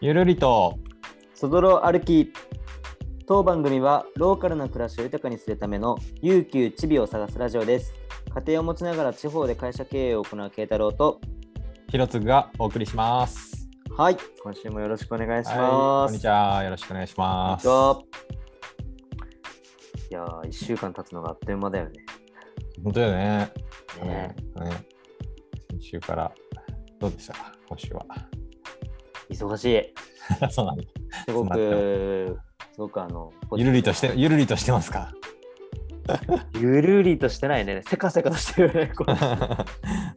ゆるりと。そぞろ歩き。当番組はローカルな暮らしを豊かにするための悠久チビを探すラジオです。家庭を持ちながら地方で会社経営を行う慶太郎とひろつぐがお送りします。はい。今週もよろしくお願いしはい、ます、こんにちは。よろしくお願いします。いやー1週間経つのがあっという間だよね。本当だよね。ね。ね。ね。先週からどうでした？か今週は。忙しい。そうなんだ。すごくす。ごくあのゆるりとして、ゆるりとしてますか？ゆるりとしてないね。せかせかとしてるよね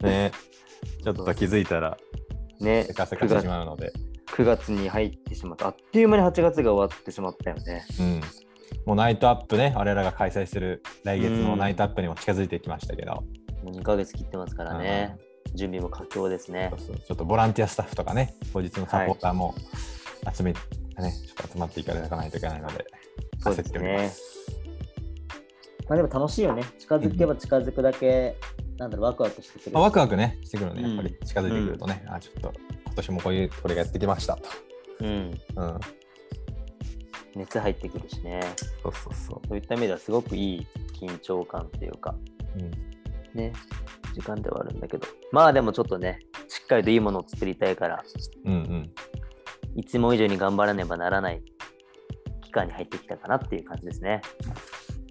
ね。ちょっと気づいたらね。せかせかしてしまうので、9月に入ってしまった。あっという間に8月が終わってしまったよね。うん。もうライトアップね、我らが開催する来月のライトアップにも近づいてきましたけど、もう2ヶ月切ってますからね、準備も佳境ですね。そうそう。ちょっとボランティアスタッフとかね、当日のサポーターも集め、ね、ちょっと集まっていかないといけないので、そうですね。す。まあでも楽しいよね。近づけば近づくだけ、なんだろうワクワクしてくる。まあ、ワクワクね、してくるね、やっぱり。うん近づいてくるとね、あ、ちょっと今年もこういう、これがやってきましたと。うん。うん、熱入ってくるしね。そうそうそそういった意味ではすごくいい緊張感っていうか。う。うん、ね時間ではあるんだけど。まあでもちょっとねしっかりといいものを作りたいからうん、うん。いいつも以上に頑張らねばならない期間に入ってきたかなっていう感じですね。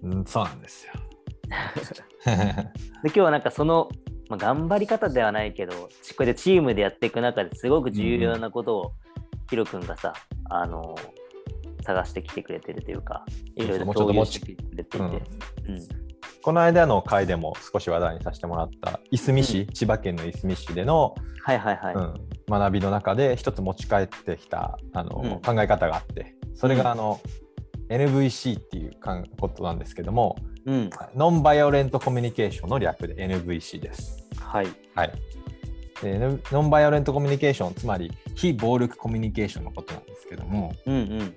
うん、そうなんですよ。で今日はなんかその、まあ、頑張り方ではないけどちこれでチームでやっていく中ですごく重要なことをヒロ君がさあの探してきてくれてるというかいろいろと共有してくれていて、うん。うんこの間の回でも少し話題にさせてもらったいすみ市、千葉県のいすみ市での、はいはいはい、うん、学びの中で一つ持ち帰ってきたあの、うん。考え方があってそれうん。があの、NVC っていうかんことなんですけどもうん、ノンバイオレントコミュニケーションの略で NVC です。はい。はい。でノノンバイオレントコミュニケーションつまり非暴力コミュニケーションのことなんですけどもうんうん。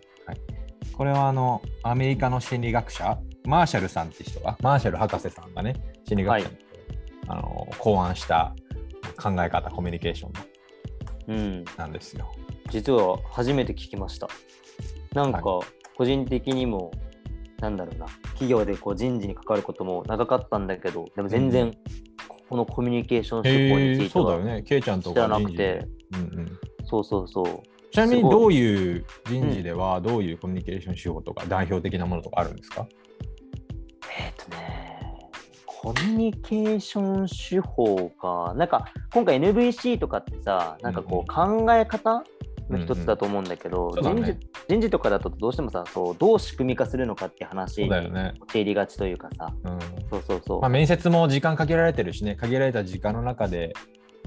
これはあのアメリカの心理学者マーシャルさんって人がマーシャル博士さんがね心理学者に、あの考案した考え方コミュニケーションうん。なんですよ。実は初めて聞きました。なんかは個人的にもなんだろうな。企業でこう人事に関わることも長かったんだけどでも全う然このコミュニケーション手法についてはそうだよね。ケイちゃんと知らか人事なくて。で、うんうん、そうそうそう。ちなみにどういう人事ではどういうコミュニケーション手法とか代表的なものとかあるんですか、えっ、とね、コミュニケーション手法か、なんか今回 NVC とかってさ、なんかこう考え方の一つだと思うんだけど、人事人事とかだとどうしてもさそう、どう仕組み化するのかって話に。陥りがちというかさ、うんそうそうそう。まあ、面接も時間限られてるしね限られた時間の中で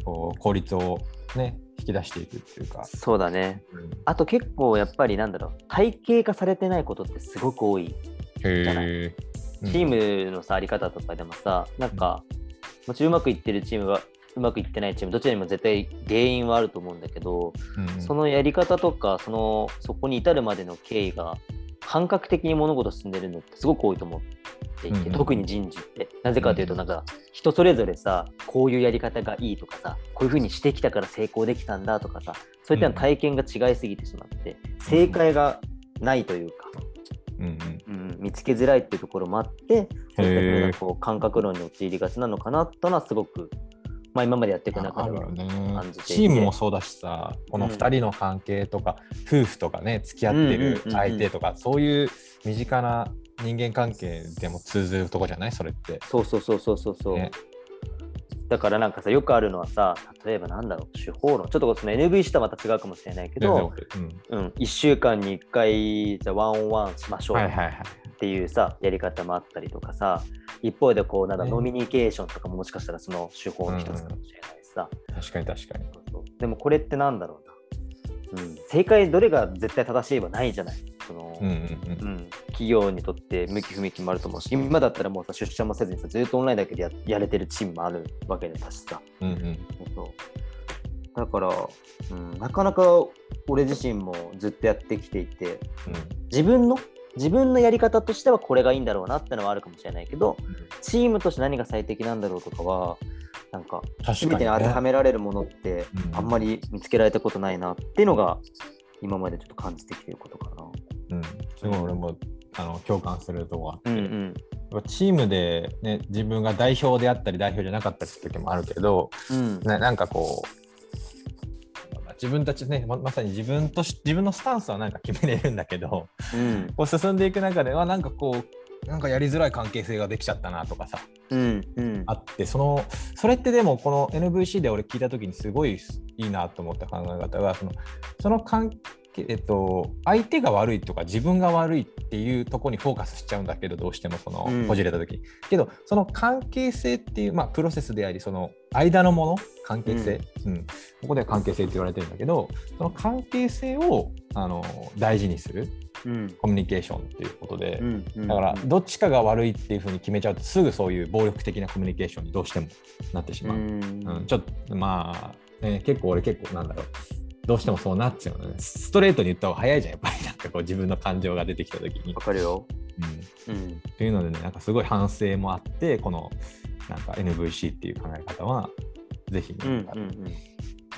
こう効率をね引き出していくっていうか、そうだね。うんあと結構やっぱりなんだろう、体系化されてないことってすごく多い。へじゃないえ。チームのさ、あり方とかでもさ、なんか、もちろんうまくいってるチームは、うまくいってないチーム、どちらにも絶対原因はあると思うんだけど、うんうん。そのやり方とか、その、そこに至るまでの経緯が、感覚的に物事進んでるのってすごく多いと思っていて、うんうん。特に人事って。なぜかというと、なんか、人それぞれさ、こういうやり方がいいとかさ、こういうふうにしてきたから成功できたんだとかさ、そういった体験が違いすぎてしまって、正解がないというか、うんうん。うん、見つけづらいっていうところもあって、そういっこう感覚論に陥りがちなのかなというのはすごごく、まあ、今までやっていく中では感じていてチームもそうだしさこのうん。2人の関係とか、夫婦とかね付き合ってる相手とか、そういう身近な人間関係でも通ずるとこじゃない？それって。そうそうそうそうそうそう、ねだからなんかさよくあるのはさ例えばなんだろう手法論。ちょっとその NVC とはまた違うかもしれないけど、全然 OK うん、1週間に1回じゃあワンオンワンしましょう、うんはいはいはい。っていうさやり方もあったりとかさ一方でこうなんだねノミニケーションとかももしかしたらその手法の一つかもしれないしさ、確かに確かに。そうそう。でもこれってなんだろうな、うん、正解どれが絶対正しいはないじゃないその、うんうんうん。うん企業にとって向き不向きもあると思うし今だったらもうさ出社もせずにさずっとオンラインだけでややれてるチームもあるわけだしさうんうん。そう。だから、うん、なかなか俺自身もずっとやってきていて自分の自分のやり方としてはこれがいいんだろうなってのはあるかもしれないけどチームとして何が最適なんだろうとかはなんか確かに、全てに当てはね。められるものってうん。あんまり見つけられたことないなっていうのが今までちょっと感じてきてることかな。うん、すごい俺もあの共感するとこがあって、うんうん。チームで、ね、自分が代表であったり代表じゃなかったりする時もあるけど、うん。ね、なんかこう自分たちねままさに自分とし自分のスタンスはなんか決めれるんだけどうん。こう進んでいく中ではなんかこうなんかやりづらい関係性ができちゃったなとかさうんうん。あってそのそれってでもこの NVC で俺聞いた時にすごいいいなと思った考え方がそのその関係えっと、相手が悪いとか自分が悪いっていうところにフォーカスしちゃうんだけどどうしてもそのうん。こじれた時。に、けどその関係性っていう、まあ、プロセスでありその間のもの？関係性、うん。ここでは関係性って言われてるんだけどその関係性をあの大事にするうん。コミュニケーションっていうことで、うんうん。だからどっちかが悪いっていうふうに決めちゃうとすぐそういう暴力的なコミュニケーションにどうしてもなってしまう。うん。うん。ちょっとまあ、ね、結構俺結構なんだろうどうしてもそうなっちゃうのね。ストレートに言った方が早いじゃん。やっぱり。なんかこう自分の感情が出てきた時に。わかるよ。うん、うん。っていうのでねなんかすごい反省もあってこのなんか NVC っていう考え方はぜひね、うん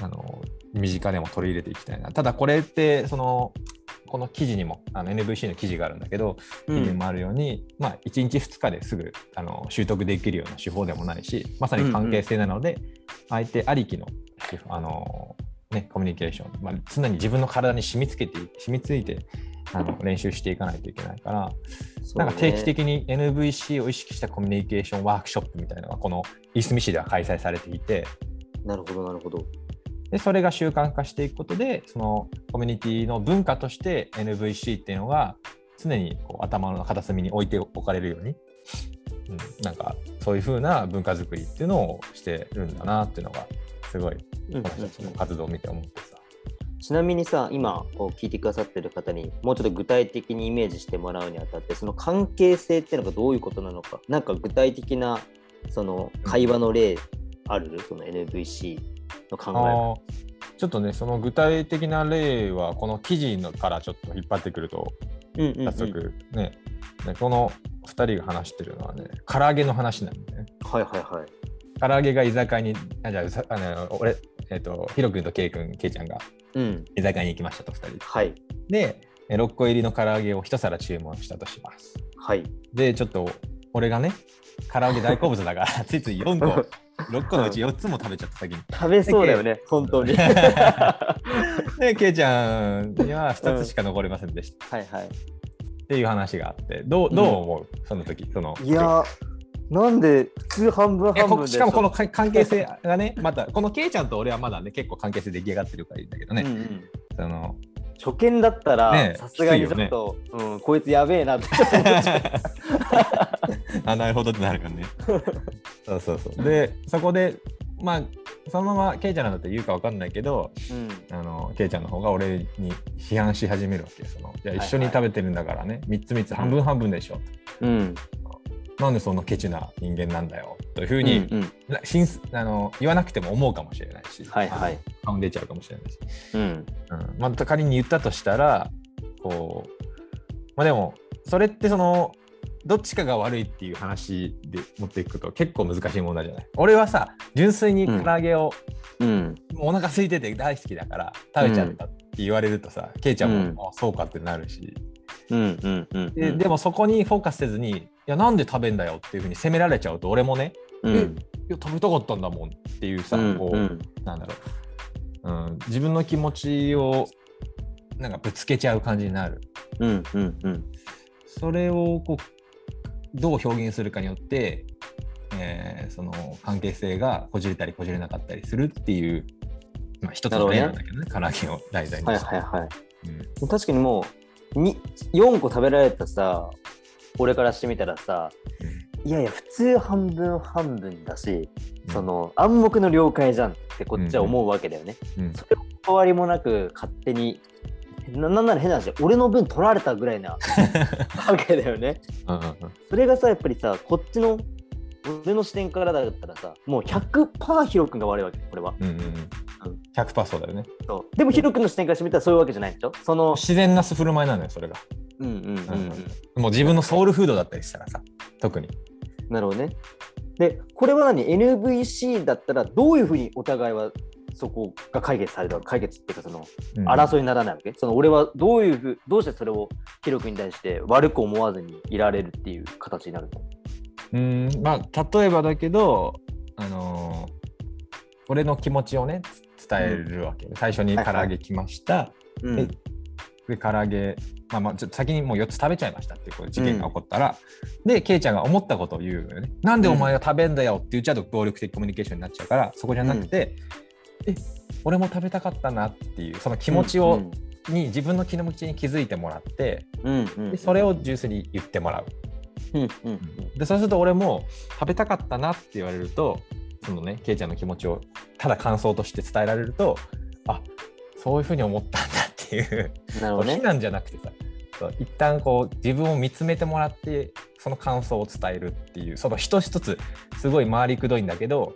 あの身近でも取り入れていきたいな。ただこれってそのこの記事にもあの NVC の記事があるんだけどうん。記事にもあるように、まあ、1日2日ですぐあの習得できるような手法でもないしまさに関係性なので、相手ありきのあの、ね、コミュニケーション、まあ、常に自分の体に染みつけて染みついてあの練習していかないといけないから、なんか定期的に NVC を意識したコミュニケーションワークショップみたいなのがこのいすみ市では開催されていてなるほどなるほど。でそれが習慣化していくことでそのコミュニティの文化として NVC っていうのが常にこう頭の片隅に置いておかれるように、うん、なんかそういう風な文化づくりっていうのをしてるんだなっていうのがすごいこの人の活動を見て思ってさ。ちなみにさ今こう聞いてくださってる方にもうちょっと具体的にイメージしてもらうにあたってその関係性っていうのがどういうことなのか。なんか具体的なその会話の例ある、その NVC の考えちょっとねその具体的な例はこの記事のからちょっと引っ張ってくるとうんうんうん。早速ね,、ねこの2人が話してるのはね唐揚げの話なんだよね。はいはいはい。唐揚げが居酒屋にあじゃあさあの俺えっ、とヒロ君とケイ君ケイちゃんがうん。居酒屋に行きましたと2人はい。でえ6個入りの唐揚げを1皿注文したとします。はい。でちょっと俺がね唐揚げ大好物だから ついつい4個6個のうち4つも食べちゃった先に。食べそうだよね、本当に。で、ケイちゃんには2つしか残りませんでした、はいはい。っていう話があって、どうどう思う、その時そのいやー、なんで普通半分え半分でこしかもこのか関係性がね、また、このケイちゃんと俺はまだね、結構関係性出来上がってるからいいんだけどね、うんうんその初見だったねら、さすがにちょっと、うん、こいつやべえなって。あ、なるほどってなるからね。そうそうそう。で、そこで、まあ、そのままケイちゃんなんだって言うか分かんないけど、うんあのケイちゃんの方が俺に批判し始めるわけよ。そのいや一緒に食べてるんだからね、3つ3つ半分半分でしょ。うん。なんでそんなケチな人間なんだよというふううんに、うん。なしんあの言わなくても思うかもしれないし、はいはい。顔に出ちゃうかもしれないし、うん。うん。また仮に言ったとしたらこう、まあ、でもそれってそのどっちかが悪いっていう話で持っていくと結構難しい問題じゃない？俺はさ純粋に唐揚げを、うん。もうお腹空いてて大好きだから食べちゃったって言われるとさ、ケイちゃんも、うんあそうかってなるし、うんうんうん。ででもそこにフォーカスせずにいやなんで食べんだよっていうふうに責められちゃうと俺もねうん、いや食べたかったんだもんっていうさ、うんこう、うんなんだろう、うん、自分の気持ちをなんかぶつけちゃう感じになる。うんうんうん。それをこうどう表現するかによって、えーその関係性がこじれたりこじれなかったりするっていう、まあ、一つの例なんだけどね唐揚げを題材にはいして、はいはい。うん。確かにもうに4個食べられたさ俺からしてみたらさいやいや普通半分半分だし、うん。その暗黙の了解じゃんってこっちは思うわけだよね、うんそれを変わりもなく勝手にななんなら変な話俺の分取られたぐらいな わけだよね。うんうんうん。それがさやっぱりさこっちの俺の視点からだったらさもう100%ヒロ君が悪いわけこれは。うんうんうん100%そうだよねそうでもヒロ君の視点からしてみたらそういうわけじゃないでしょその自然なす振る舞いなのよそれが、うん。うん。うん、もう自分のソウルフードだったりしたらさ特になるほどね。で、これは何 ?NVC だったらどういうふうにお互いはそこが解決された解決っていうかその争いにならないわけ、その俺はどういうふうどうしてそれをヒロ君に対して悪く思わずにいられるっていう形になるのうん。まあ例えばだけどあのー俺の気持ちをね伝えるわけ、最初に唐揚げ来ました、うん。でで唐揚げまあまあちょっと先にもう4つ食べちゃいましたっていうこう事件が起こったら、でケイちゃんが思ったことを言うのよね。なんでお前が食べんだよって言っちゃうと暴力的コミュニケーションになっちゃうからそこじゃなくて、え俺も食べたかったなっていうその気持ちを、に自分の気持ちに気づいてもらってうんうんうん。でそれをジュースに言ってもらう。うん。うん。でそうすると俺も食べたかったなって言われるとそのねケイちゃんの気持ちをただ感想として伝えられるとあそういうふうに思ったんだっていうなるほどね。非難じゃなくてさ一旦こう自分を見つめてもらってその感想を伝えるっていうその一つ一つすごい回りくどいんだけど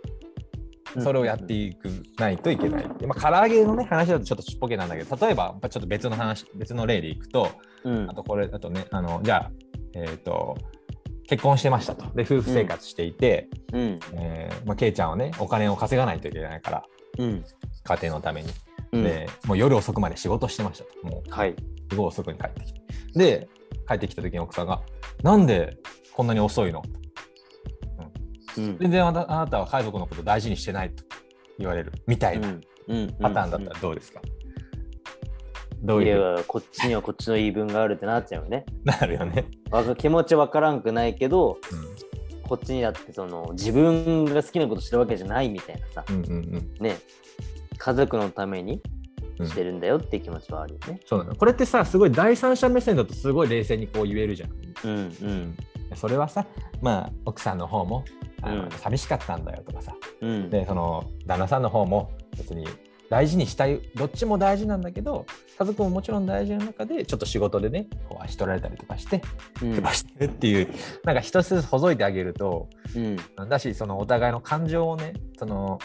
それをやっていくないといけない。でまあ、唐揚げのね話だとちょっとちっぽけなんだけど例えばまあちょっと別の話別の例でいくとうん。あとこれあとねあのじゃあえっ、と結婚してましたと。で夫婦生活していて、うん。えーまあ、ケイちゃんはねお金を稼がないといけないからうん。家庭のために、うん。でもう夜遅くまで仕事してましたと。もうはい。すごい遅くに帰ってきて。で帰ってきた時に奥さんが「なんでこんなに遅いの?」うん。全然あなたは家族のこと大事にしてないと言われるみたいなうん。パターンだったらどうですか、どういいうやこっちにはこっちの言い分があるってなっちゃうよね。なるよね、気持ちわからんくないけどうこっちにだってその自分が好きなことしてるわけじゃないみたいなさ、ん、うんうんうん。ね。家族のためにうん。してるんだよっていう気持ちはあるよね。そうなの。これってさすごい第三者目線だとすごい冷静にこう言えるじゃんうん。うん。それはさまあ奥さんの方もあの、うん。寂しかったんだよとかさ。うん。でその旦那さんの方も別に大事にしたい。どっちも大事なんだけど家族ももちろん大事な中でちょっと仕事でねこう足取られたりとかしてうん。とかしてるっていう、なんか一つずつほどいてあげるとうん。だしそのお互いの感情をねその、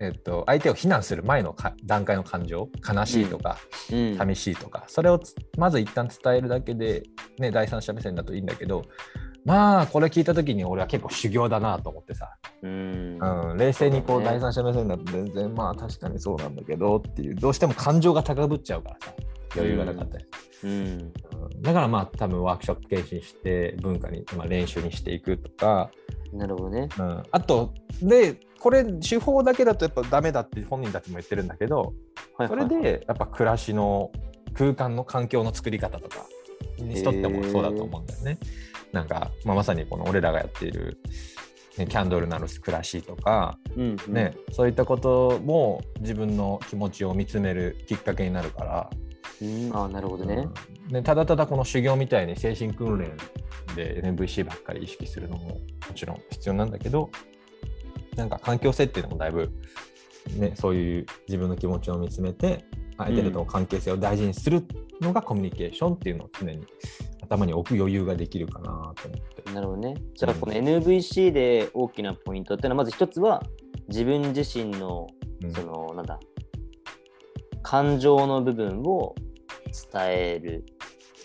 えっと、相手を非難する前のか段階の感情悲しいとか、うん。寂しいとかそれをつまず一旦伝えるだけで、ね、第三者目線だといいんだけどまあこれ聞いた時に俺は結構修行だなと思ってさ、うん。うん、冷静にこう第三者目線だと全然まあ確かにそうなんだけどっていうどうしても感情が高ぶっちゃうからさ余裕がなかったり、うん。うん。だからまあ多分ワークショップ研修して文化に、まあ、練習にしていくとか、なるほどね。うん、あとでこれ手法だけだとやっぱダメだって本人たちも言ってるんだけどそれはいはい。はいでやっぱ暮らしの空間の環境の作り方とかにしとってもそうだと思うんだよね。なんか、まあ、まさにこの俺らがやっている、ね、キャンドルなる暮らしとか、うんうん。ねそういったことも自分の気持ちを見つめるきっかけになるから、うん。あなるほどね。うん。ねただただこの修行みたいに精神訓練で NVC ばっかり意識するのももちろん必要なんだけどなんか環境設定でもだいぶ、ね、そういう自分の気持ちを見つめて相手との関係性を大事にするのがコミュニケーションっていうのを常に頭に置く余裕ができるかなと思って。なるほどね。じゃあこの NVC で大きなポイントっていうのはまず一つは自分自身のうん。そのなんだ感情の部分を伝える。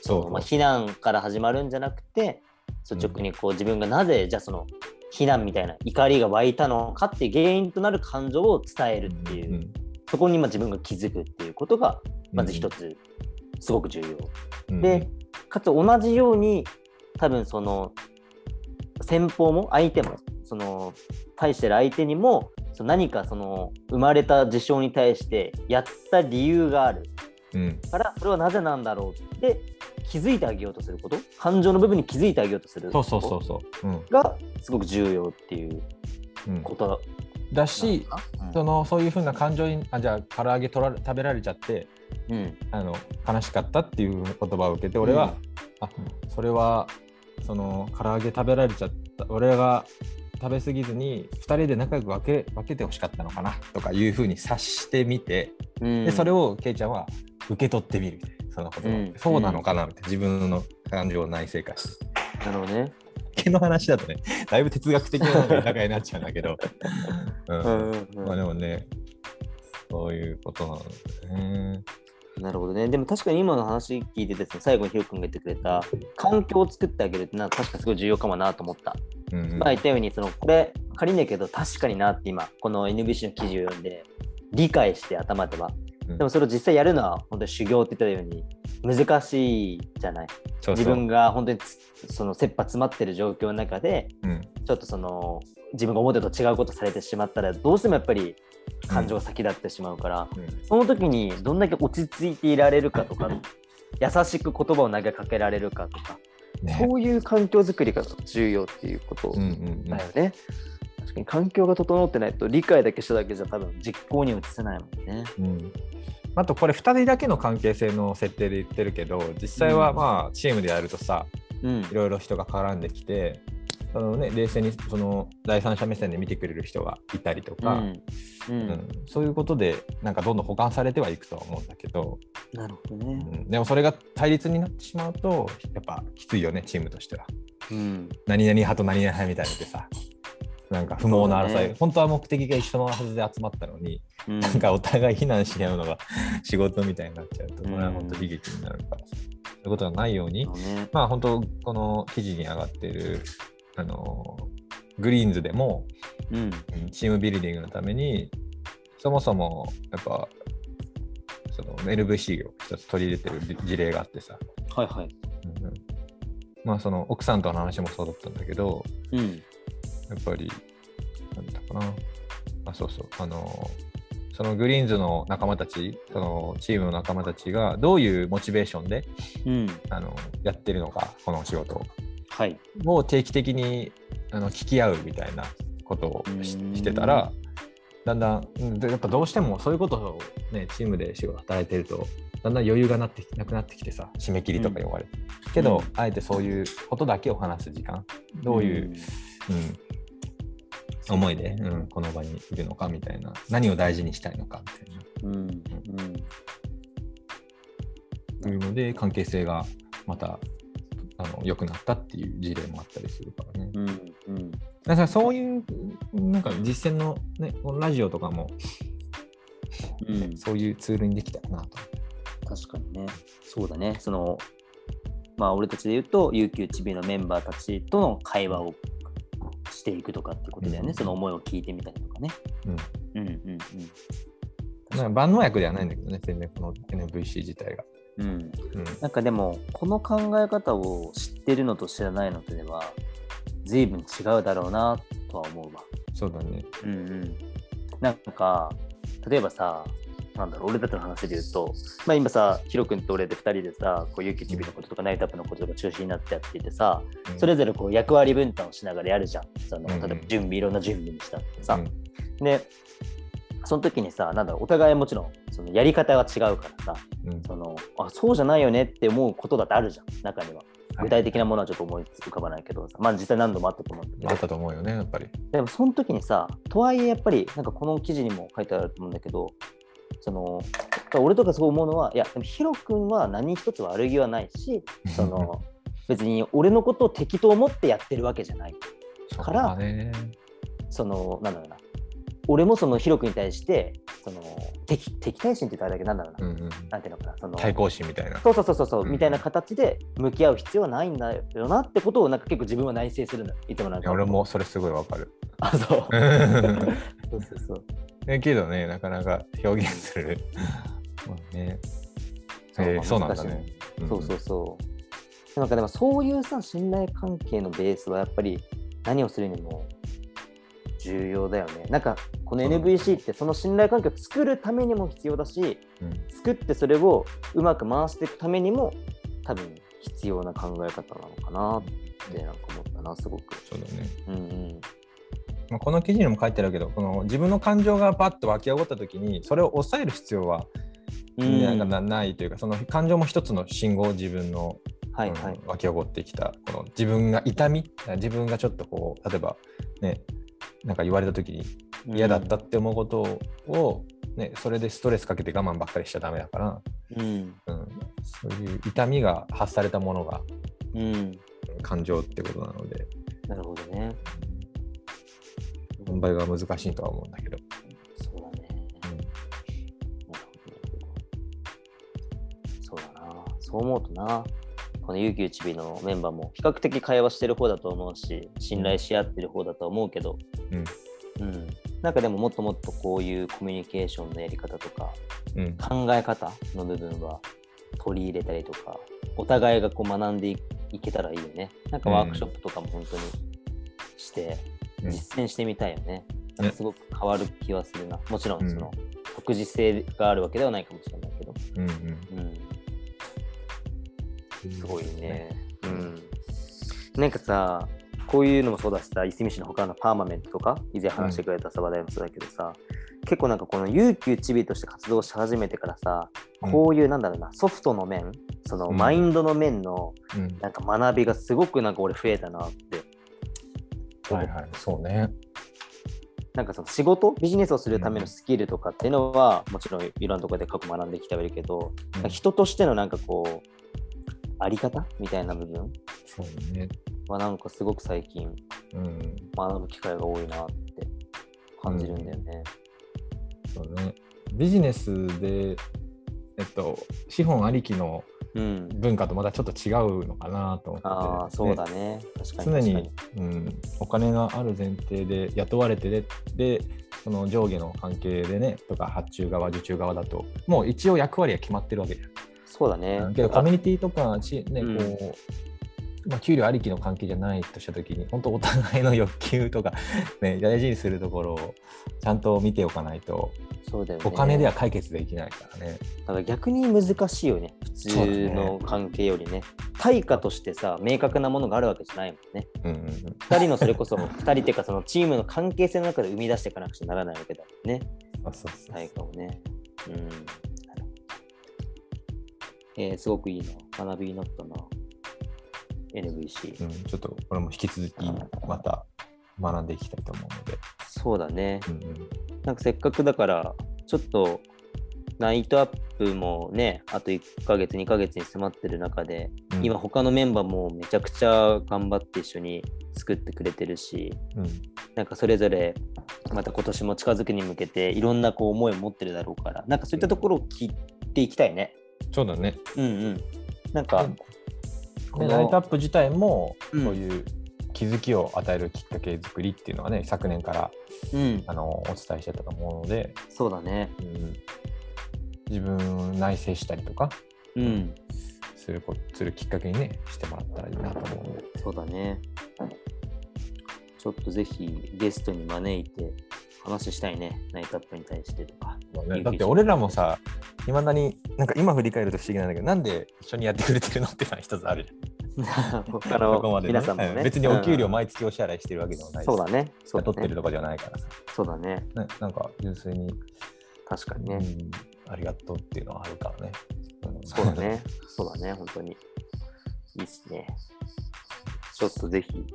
そうまあ、非難から始まるんじゃなくて率直にこう自分がなぜじゃあその非難みたいな怒りが湧いたのかっていう原因となる感情を伝えるっていう、うんそこにまあ自分が気づくっていうことがまず一つすごく重要。うん。でかつ同じように多分その先方も相手もその対してる相手にもその何かその生まれた事象に対してやった理由がある。うん。からそれはなぜなんだろうって気づいてあげようとすること？感情の部分に気づいてあげようとするそうこと？そうそうそう、う。ん。がすごく重要っていううん、ことだしうんそのそういうふうな感情にあじゃあ唐揚げ取られ食べられちゃってうん。あの悲しかったっていう言葉を受けて俺は、あそれはその唐揚げ食べられちゃった俺が食べ過ぎずに2人で仲良く分け分けてほしかったのかなとかいうふうに察してみてうん。でそれをケイちゃんは受け取ってみるみたいなその言葉を。うん。そうなのかなみたいな自分の感情を内省化して。なるほどね。毛の話だとねだいぶ哲学的なのが豊かになっちゃうんだけど、うん。うんうんうん。まあでもねそういうことなんだよね。なるほどね。でも確かに今の話聞いてですね、最後にヒロ君が言ってくれた環境を作ってあげるってのは確かすごい重要かもなと思った。うんうんまあ言ったように、そのこれ仮にだけど確かになって今、この NBC の記事を読んで理解して頭では。うんでもそれを実際やるのは本当に修行って言ったように難しいじゃない？そうそう自分が本当につその切羽詰まってる状況の中でうんちょっとその自分が思ってたと違うことされてしまったらどうしてもやっぱり感情が先立ってしまうから、うん。その時にどんだけ落ち着いていられるかとか優しく言葉を投げかけられるかとか、ね。そういう環境づくりが重要っていうことだよね。確かに環境が整ってないと理解だけしただけじゃ多分実行に移せないもんね。うん。あとこれ2人だけの関係性の設定で言ってるけど実際はうん。まあチームでやるとさうん。いろいろ人が絡んできてその、ね、冷静にその第三者目線で見てくれる人がいたりとか、うん。ううん。んそういうことでなんかどんどん補完されてはいくとは思うんだけど、なるほどうね。ん。でもそれが対立になってしまうとやっぱきついよねチームとしては。うん。何々派と何々派みたいなのでさなんか不毛な争い、ね。本当は目的が一緒のはずで集まったのに、うん。なんかお互い非難し合うのが 仕事みたいになっちゃうと、これはうん本当悲劇になるからさ、そういうことがないように、ね。まあ本当、この記事に上がっている、あのグリーンズでも、うんうんチームビルディングのために、そもそもやっぱ、その LVC を一つ取り入れてる事例があってさ、はいはい。うんうんまあその奥さんとの話もそうだったんだけど、うんやっぱり、なんだかな。あ、そうそう。あの、そのグリーンズの仲間たち、そのチームの仲間たちがどういうモチベーションでうんあのやってるのか、この仕事を。はい。を定期的にあの聞き合うみたいなことをしてたら、だんだん、やっぱどうしてもそういうことを、ね、チームで仕事働いてると、だんだん余裕がなってなくなってきてさ、締め切りとか言われて。けど、うん。あえてそういうことだけを話す時間、どういう、うん。思いで、うん、この場にいるのかみたいな、何を大事にしたいのかみたいうん。うん。な、いうので、関係性がまたあの良くなったっていう事例もあったりするからね。うんうんだからそういうなんか実践の、ね、ラジオとかも、うんそういうツールにできたらなと。確かにね。そうだね。その、まあ、俺たちで言うと、有給チビのメンバーたちとの会話をしていくとかってことだよね。うんその思いを聞いてみたりとかね。うんうんうんなんか万能薬ではないんだけどね、全然この NVC 自体が。うん。うん。うんなんかでも、この考え方を知ってるのと知らないのとでは、随分違うだろうなとは思うわ。そうだね。うんうん。なんか、例えばさ、なんだろう、俺たちの話で言うと、まあ今さ、ヒロ君と俺で2人でさ、こう、ユキチビのこととかナイトアップのこととか中心になってやっていてさ、うんそれぞれこう役割分担をしながらやるじゃん。そのうんうん例えば準備、いろんな準備にしたってさ。うんで、その時にさ、なんだろう、お互いもちろん、そのやり方が違うからさ、うんそのあそうじゃないよねって思うことだってあるじゃん、中には。はい具体的なものはちょっと思い浮かばないけどさ、まあ実際何度もあったと思うんだけどあったと思うよね、やっぱり。でもその時にさ、とはいえやっぱり、なんかこの記事にも書いてあると思うんだけど、その俺とかすごい思うのは、いや、でもヒロ君は何一つ悪気はないし、その 別に俺のことを敵と思ってやってるわけじゃない。そうから。その、なんだろうな。俺もそのヒロ君に対して、その敵敵対心って言ったらあれだけど、なんだろうな。うんうん、なんていうのかな。その対抗心みたいな。そうそうそうそうそう、うんみたいな形で向き合う必要はないんだよなってことをなんか結構自分は内省するんだ。いつもなんか。俺。もそれすごいわかる。あ、そう。そうそうそう。えけどね、なかなか表現する。まあね。そうえーそうなんだね。そうそうそう。なんかでもそういうさ、信頼関係のベースはやっぱり何をするにも重要だよね。なんかこの NVC ってその信頼関係を作るためにも必要だし、うん作ってそれをうまく回していくためにも多分必要な考え方なのかなってなんか思ったな、すごく。そうだね。うんうん。まあ、この記事にも書いてあるけど、この自分の感情がバッと湧き起こったときに、それを抑える必要はうんなんかなないというか、その感情も一つの信号、自分の、はいはいうん。湧き起こってきた、この自分が痛み、自分がちょっとこう、例えばね、なんか言われたときに嫌だったって思うことを、ね、それでストレスかけて我慢ばっかりしちゃダメだから、うん。うん、そういう痛みが発されたものがうん。うん。感情ってことなので、なるほどね。販売が難しいとは思うんだけど。そうだね。うん。そうだな。そう思うとな、この UQ1B のメンバーも比較的会話してる方だと思うし、信頼し合ってる方だと思うけど、うんうん。なんかでももっともっとこういうコミュニケーションのやり方とか、うん考え方の部分は取り入れたりとか、お互いがこう学んでいいけたらいいよね。なんかワークショップとかも本当にして、うん実践してみたいよね。ねなんかすごく変わる気はするな。もちろうんんその、独自性があるわけではないかもしれないけど。うんうん、すごいね。うん。なんかさ、こういうのもそうだしさ、いすみ市の他のパーマメントとか、以前話してくれたさ、話題もそうだけどさ、結構なんかこの有給チビとして活動し始めてからさ、うんこういうなんだろうな、ソフトの面、そのうんマインドの面のうんなんか学びがすごくなんか俺増えたなって。はいはい、そうね。なんかその仕事、ビジネスをするためのスキルとかっていうのは、もちろんいろんなところで過去学んできてはいるけど、人としてのなんかこう、あり方？みたいな部分？そうね。はなんかすごく最近うん。学ぶ機会が多いなって感じるんだよね。そうね。ビジネスで、えっと、資本ありきのうん。文化とまたちょっと違うのかなと思ってて、ああ、そうだね。確かに常にうん、お金がある前提で雇われてででその上下の関係でねとか発注側受注側だともう一応役割は決まってるわけじゃん。そうだね。けどコミュニティとかち、ねうんこうまあ、給料ありきの関係じゃないとしたときに本当お互いの欲求とか、ね、大事にするところをちゃんと見ておかないとそうだよね。お金では解決できないからね。だから逆に難しいよね。普通の関係よりね。対価としてさ、明確なものがあるわけじゃないもんね。うんうんうん二人のそれこそ、二人っていうかそのチームの関係性の中で生み出していかなくちゃならないわけだもんね。そうそうそう対価をね。うん。えーすごくいいな。学びになったな。NVC。うん、ちょっとこれも引き続きまた学んでいきたいと思うので。そうだね。うんうんなんかせっかくだから、ちょっとライトアップもね、あと1ヶ月、2ヶ月に迫ってる中で、うん今他のメンバーもめちゃくちゃ頑張って一緒に作ってくれてるし、うんなんかそれぞれまた今年も近づくに向けていろんなこう思いを持ってるだろうから、なんかそういったところを聞いていきたいね。そうだね。うんうん。なんか、このでライトアップ自体もうんそういう気づきを与えるきっかけ作りっていうのはね、昨年からうん、あのお伝えしてたと思うので、そうだね。うん、自分を内省したりとかうん、するこするきっかけにねしてもらったらいいなと思うので。そうだね。ちょっとぜひゲストに招いて話したいね。ナイトアップに対してとか。ねだって俺らもさ、いまだになんか今振り返ると不思議なんだけど、なんで一緒にやってくれてるのっていうのは一つあるじゃん。他そこのまでね皆さんもね。別にお給料うん毎月お支払いしてるわけでもないし、そうだね。そうだ雇ってるね。とかじゃないからさ、そうだね。ね、なんか純粋に、確かにね。うん、ありがとうっていうのはあるからね。んそうだ。ね。そうだね。本当に。いいっすね。ちょっとぜひ、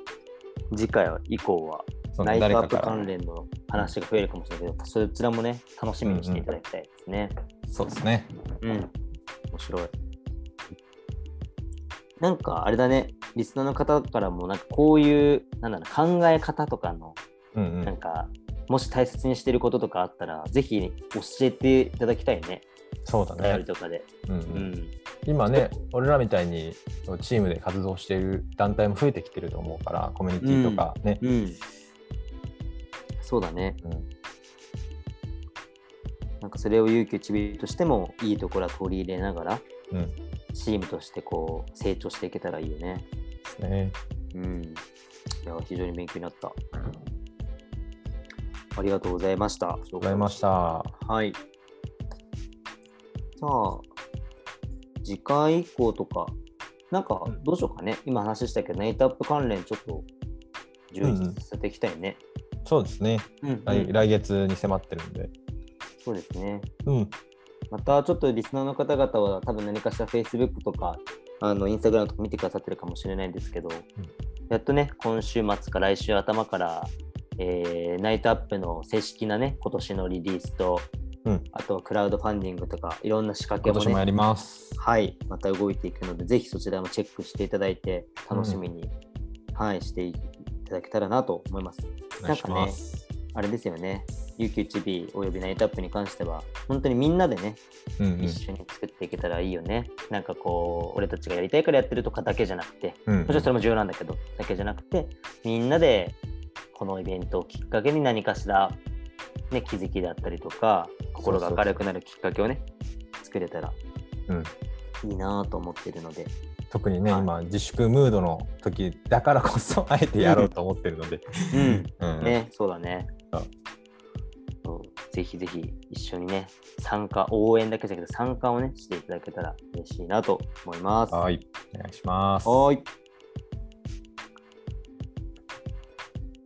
次回以降は、ナイトアップ関連の話が増えるかもしれないけど、そちらもね、楽しみにしていただきたいですね。そうですね。うん。面白い。なんかあれだね、リスナーの方からも、なんかこういう、なんだろう、考え方とかの、うんうんなんか、もし大切にしてることとかあったら、ぜひ教えていただきたいね、そうだね。とかで。うんううんん。今ね、俺らみたいにチームで活動している団体も増えてきてると思うから、コミュニティとかね。うん。そうだね。うんなんかそれを勇気ちびとしてもいいところは取り入れながら、うんチームとしてこう成長していけたらいいよね。ですね。うん。いや、非常に勉強になった。ありがとうございました。ありがとうございました。はい。じゃあ、次回以降とか、なんかうんどうしようかね。今話したけど、ナイトアップ関連ちょっと充うんうん実させていきたいね。そうですね。うん来来月に迫ってるんで。そうですね。うん。またちょっとリスナーの方々は多分何かしら Facebook とかあの Instagram とか見てくださってるかもしれないんですけど、やっとね、今週末か来週頭から、えーライトアップの正式なね、今年のリリースと、うんあとクラウドファンディングとかいろんな仕掛けもね、今年もやります。はい、また動いていくので、ぜひそちらもチェックしていただいて、楽しみに、はい、していただけたらなと思います。お願いします。あれですよね、UQ1B およびライトアップに関しては、本当にみんなでね、うんうん一緒に作っていけたらいいよね。なんかこう、俺たちがやりたいからやってるとかだけじゃなくて、うんもちろんそれも重要なんだけど、だけじゃなくて、みんなでこのイベントをきっかけに何かしらね、気づきだったりとか、心が明るくなるきっかけをね、作れたらうんいいなと思ってるので、特にね、はい今自粛ムードの時だからこそ あえてやろうと思ってるので、うん、うんね、そうだねそう。ぜひぜひ一緒にね、参加、応援だけじゃなくて参加をね、していただけたら嬉しいなと思います。はいお願いします。はーい。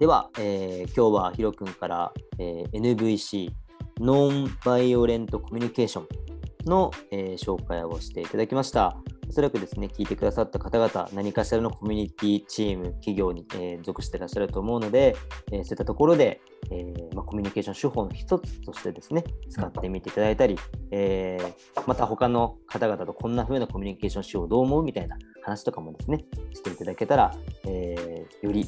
では、えー今日はヒロ君から、えー NVC、ノンバイオレントコミュニケーションの、えー紹介をしていただきました。おそらくですね、聞いてくださった方々、何かしらのコミュニティ、チーム、企業に、えー属してらっしゃると思うので、えーそういったところで、えーまあ、コミュニケーション手法の一つとしてですね、使ってみていただいたり、えまた他の方々とこんな風なコミュニケーション手法どう思うみたいな話とかもですね、していただけたら、えより、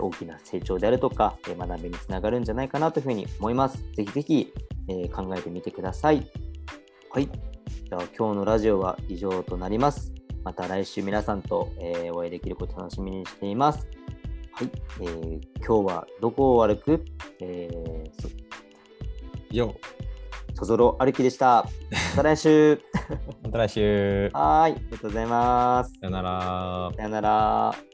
大きな成長であるとか、学びにつながるんじゃないかなというふうに思います。ぜひぜひ、え考えてみてください。はい。じゃあ今日のラジオは以上となります。また来週皆さんと、えーお会いできることを楽しみにしています。はい。えー今日はどこを歩く、えー、そよそぞろ歩きでした。また来週。また来週。はーい。ありがとうございます。さよなら。さよなら。